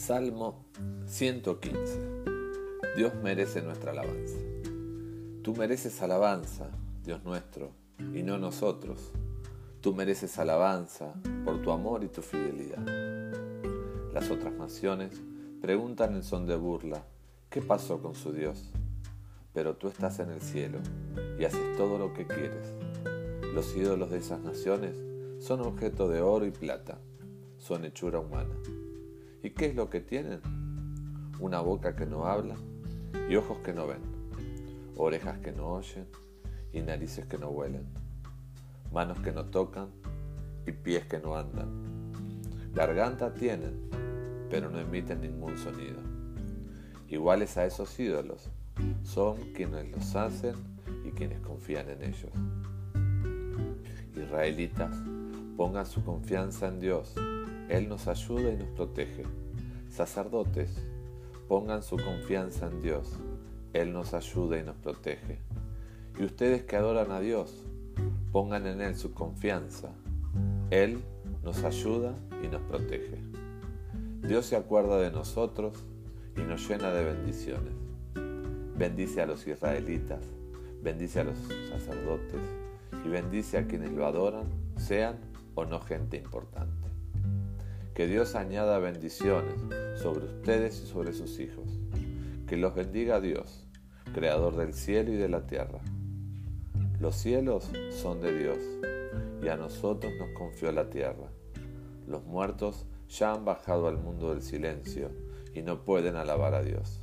Salmo 115. Dios merece nuestra alabanza. Tú mereces alabanza, Dios nuestro, y no nosotros. Tú mereces alabanza por tu amor y tu fidelidad. Las otras naciones preguntan en son de burla, ¿qué pasó con su Dios? Pero tú estás en el cielo y haces todo lo que quieres. Los ídolos de esas naciones son objeto de oro y plata, son hechura humana. ¿Y qué es lo que tienen? Una boca que no habla y ojos que no ven, orejas que no oyen y narices que no huelen, manos que no tocan y pies que no andan. Garganta tienen, pero no emiten ningún sonido. Iguales a esos ídolos son quienes los hacen y quienes confían en ellos. Israelitas, pongan su confianza en Dios él nos ayuda y nos protege. Sacerdotes, pongan su confianza en Dios. Él nos ayuda y nos protege. Y ustedes que adoran a Dios, pongan en Él su confianza. Él nos ayuda y nos protege. Dios se acuerda de nosotros y nos llena de bendiciones. Bendice a los israelitas, bendice a los sacerdotes y bendice a quienes lo adoran, sean o no gente importante. Que Dios añada bendiciones sobre ustedes y sobre sus hijos. Que los bendiga Dios, creador del cielo y de la tierra. Los cielos son de Dios y a nosotros nos confió la tierra. Los muertos ya han bajado al mundo del silencio y no pueden alabar a Dios.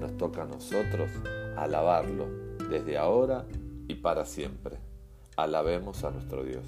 Nos toca a nosotros alabarlo desde ahora y para siempre. Alabemos a nuestro Dios.